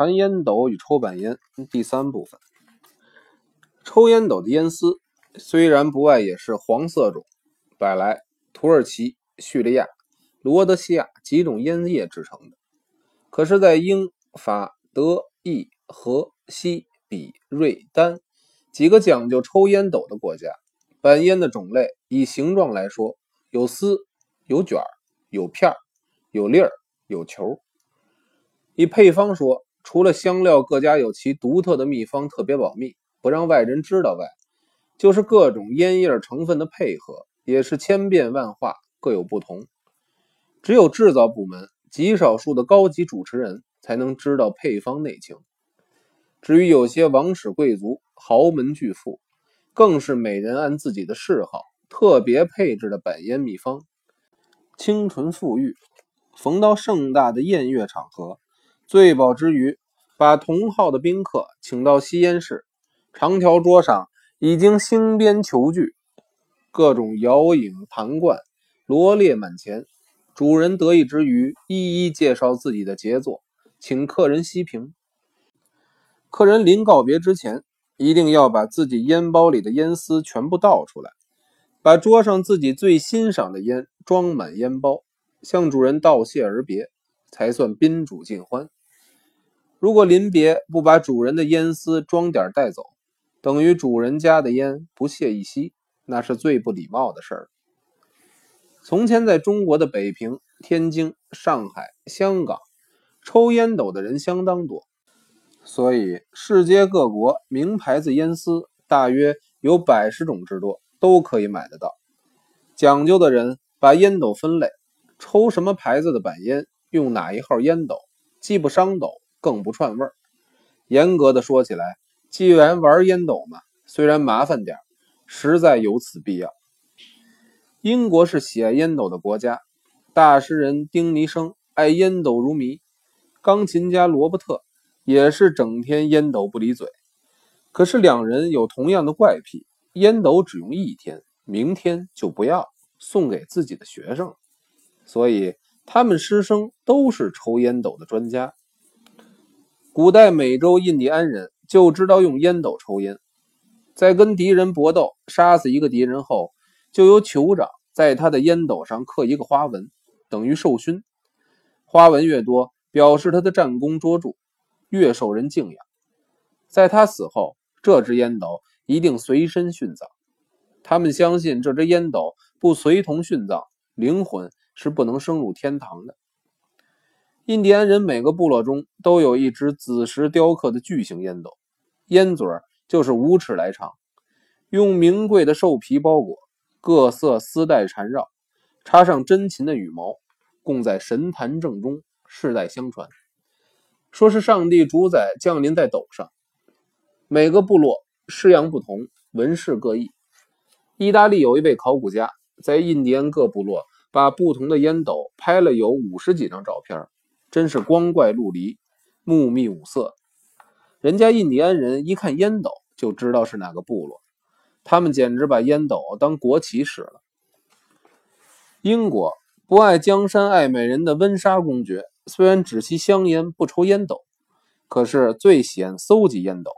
谈烟斗与抽板烟第三部分。抽烟斗的烟丝虽然不外也是黄色种，百来土耳其、叙利亚、罗德西亚几种烟叶制成的，可是，在英法德意荷西比瑞丹几个讲究抽烟斗的国家，板烟的种类以形状来说，有丝、有卷、有片、有粒儿、有球。以配方说，除了香料各家有其独特的秘方，特别保密，不让外人知道外，就是各种烟叶成分的配合，也是千变万化，各有不同。只有制造部门极少数的高级主持人才能知道配方内情。至于有些王室贵族、豪门巨富，更是每人按自己的嗜好特别配置的板烟秘方，清纯馥郁。逢到盛大的宴乐场合。醉饱之余，把同号的宾客请到吸烟室，长条桌上已经星边球具，各种摇影盘罐罗列满前。主人得意之余，一一介绍自己的杰作，请客人息屏。客人临告别之前，一定要把自己烟包里的烟丝全部倒出来，把桌上自己最欣赏的烟装满烟包，向主人道谢而别，才算宾主尽欢。如果临别不把主人的烟丝装点带走，等于主人家的烟不屑一吸，那是最不礼貌的事儿。从前在中国的北平、天津、上海、香港，抽烟斗的人相当多，所以世界各国名牌子烟丝大约有百十种之多，都可以买得到。讲究的人把烟斗分类，抽什么牌子的板烟，用哪一号烟斗，既不伤斗。更不串味儿。严格的说起来，既然玩烟斗嘛，虽然麻烦点实在有此必要。英国是喜爱烟斗的国家，大诗人丁尼生爱烟斗如迷，钢琴家罗伯特也是整天烟斗不离嘴。可是两人有同样的怪癖，烟斗只用一天，明天就不要，送给自己的学生。所以他们师生都是抽烟斗的专家。古代美洲印第安人就知道用烟斗抽烟，在跟敌人搏斗杀死一个敌人后，就由酋长在他的烟斗上刻一个花纹，等于授勋。花纹越多，表示他的战功卓著，越受人敬仰。在他死后，这只烟斗一定随身殉葬。他们相信，这只烟斗不随同殉葬，灵魂是不能升入天堂的。印第安人每个部落中都有一只紫石雕刻的巨型烟斗，烟嘴就是五尺来长，用名贵的兽皮包裹，各色丝带缠绕，插上珍禽的羽毛，供在神坛正中，世代相传。说是上帝主宰降临在斗上。每个部落式样不同，纹饰各异。意大利有一位考古家，在印第安各部落把不同的烟斗拍了有五十几张照片。真是光怪陆离，目密五色。人家印第安人一看烟斗就知道是哪个部落，他们简直把烟斗当国旗使了。英国不爱江山爱美人的温莎公爵，虽然只吸香烟不抽烟斗，可是最喜欢搜集烟斗。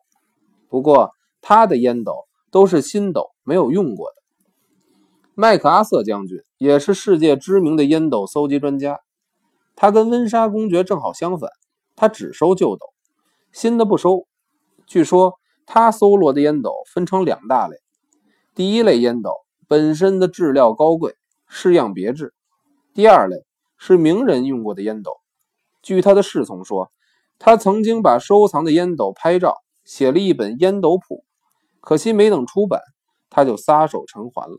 不过他的烟斗都是新斗，没有用过的。麦克阿瑟将军也是世界知名的烟斗搜集专家。他跟温莎公爵正好相反，他只收旧斗，新的不收。据说他搜罗的烟斗分成两大类：第一类烟斗本身的质料高贵，式样别致；第二类是名人用过的烟斗。据他的侍从说，他曾经把收藏的烟斗拍照，写了一本《烟斗谱》，可惜没等出版，他就撒手尘寰了。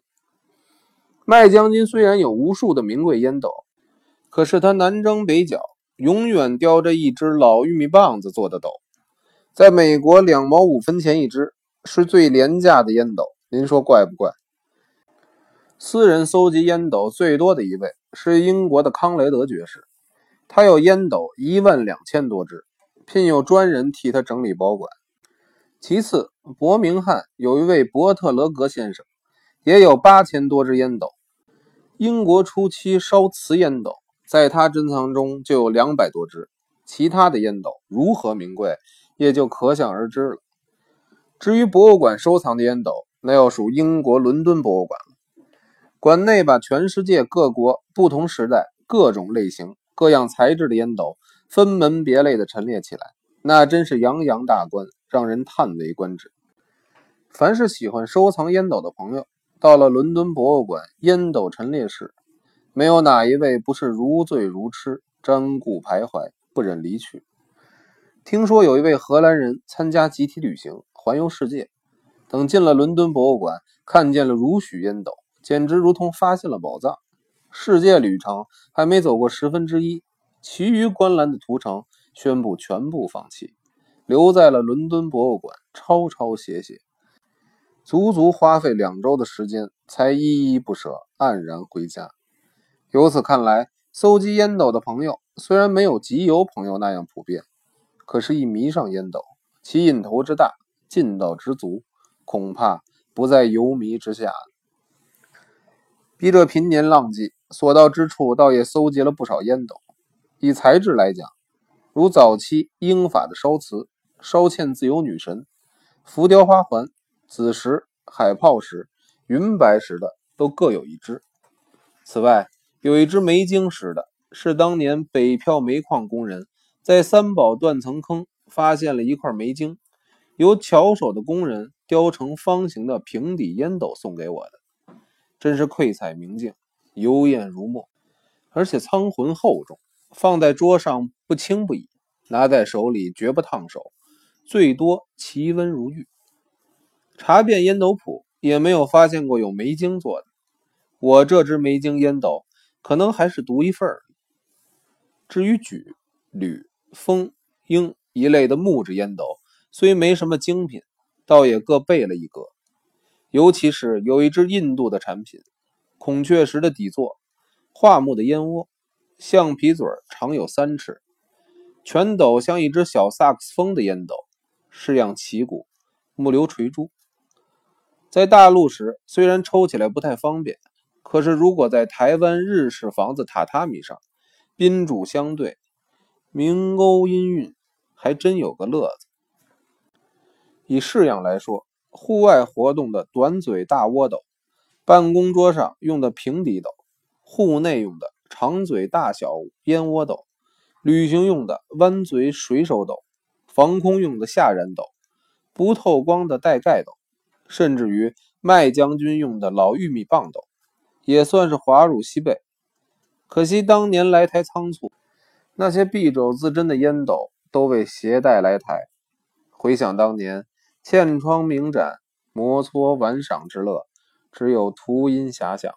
麦将军虽然有无数的名贵烟斗。可是他南征北剿，永远叼着一只老玉米棒子做的斗，在美国两毛五分钱一支，是最廉价的烟斗。您说怪不怪？私人搜集烟斗最多的一位是英国的康雷德爵士，他有烟斗一万两千多只，聘有专人替他整理保管。其次，伯明翰有一位伯特勒格先生，也有八千多只烟斗。英国初期烧瓷烟斗。在他珍藏中就有两百多只，其他的烟斗如何名贵，也就可想而知了。至于博物馆收藏的烟斗，那要数英国伦敦博物馆了。馆内把全世界各国不同时代、各种类型、各样材质的烟斗分门别类地陈列起来，那真是洋洋大观，让人叹为观止。凡是喜欢收藏烟斗的朋友，到了伦敦博物馆烟斗陈列室，没有哪一位不是如醉如痴、瞻顾徘徊、不忍离去。听说有一位荷兰人参加集体旅行环游世界，等进了伦敦博物馆，看见了如许烟斗，简直如同发现了宝藏。世界旅程还没走过十分之一，其余观览的途程宣布全部放弃，留在了伦敦博物馆抄抄写写。足足花费两周的时间，才依依不舍，黯然回家。由此看来，搜集烟斗的朋友虽然没有集邮朋友那样普遍，可是，一迷上烟斗，其瘾头之大，劲道之足，恐怕不在游迷之下。笔者平年浪迹，所到之处，倒也搜集了不少烟斗。以材质来讲，如早期英法的烧瓷、烧嵌自由女神、浮雕花环。紫石、海泡石、云白石的都各有一只。此外，有一只梅晶石的，是当年北漂煤矿工人在三宝断层坑发现了一块梅晶，由巧手的工人雕成方形的平底烟斗送给我的，真是愧彩明镜，幽艳如墨，而且苍浑厚重，放在桌上不轻不倚，拿在手里绝不烫手，最多其温如玉。查遍烟斗谱，也没有发现过有梅晶做的。我这只梅晶烟斗，可能还是独一份儿。至于榉、铝、风、英一类的木质烟斗，虽没什么精品，倒也各备了一个。尤其是有一只印度的产品，孔雀石的底座，桦木的烟窝，橡皮嘴长有三尺，全斗像一只小萨克斯风的烟斗，式样奇古，木流垂珠。在大陆时，虽然抽起来不太方便，可是如果在台湾日式房子榻榻米上，宾主相对，明欧音韵，还真有个乐子。以式样来说，户外活动的短嘴大窝斗，办公桌上用的平底斗，户内用的长嘴大小烟窝斗，旅行用的弯嘴水手斗，防空用的下人斗，不透光的带盖斗。甚至于麦将军用的老玉米棒斗，也算是华入西北。可惜当年来台仓促，那些敝帚自珍的烟斗都未携带来台。回想当年，嵌窗明盏、摩搓玩赏之乐，只有徒音遐想。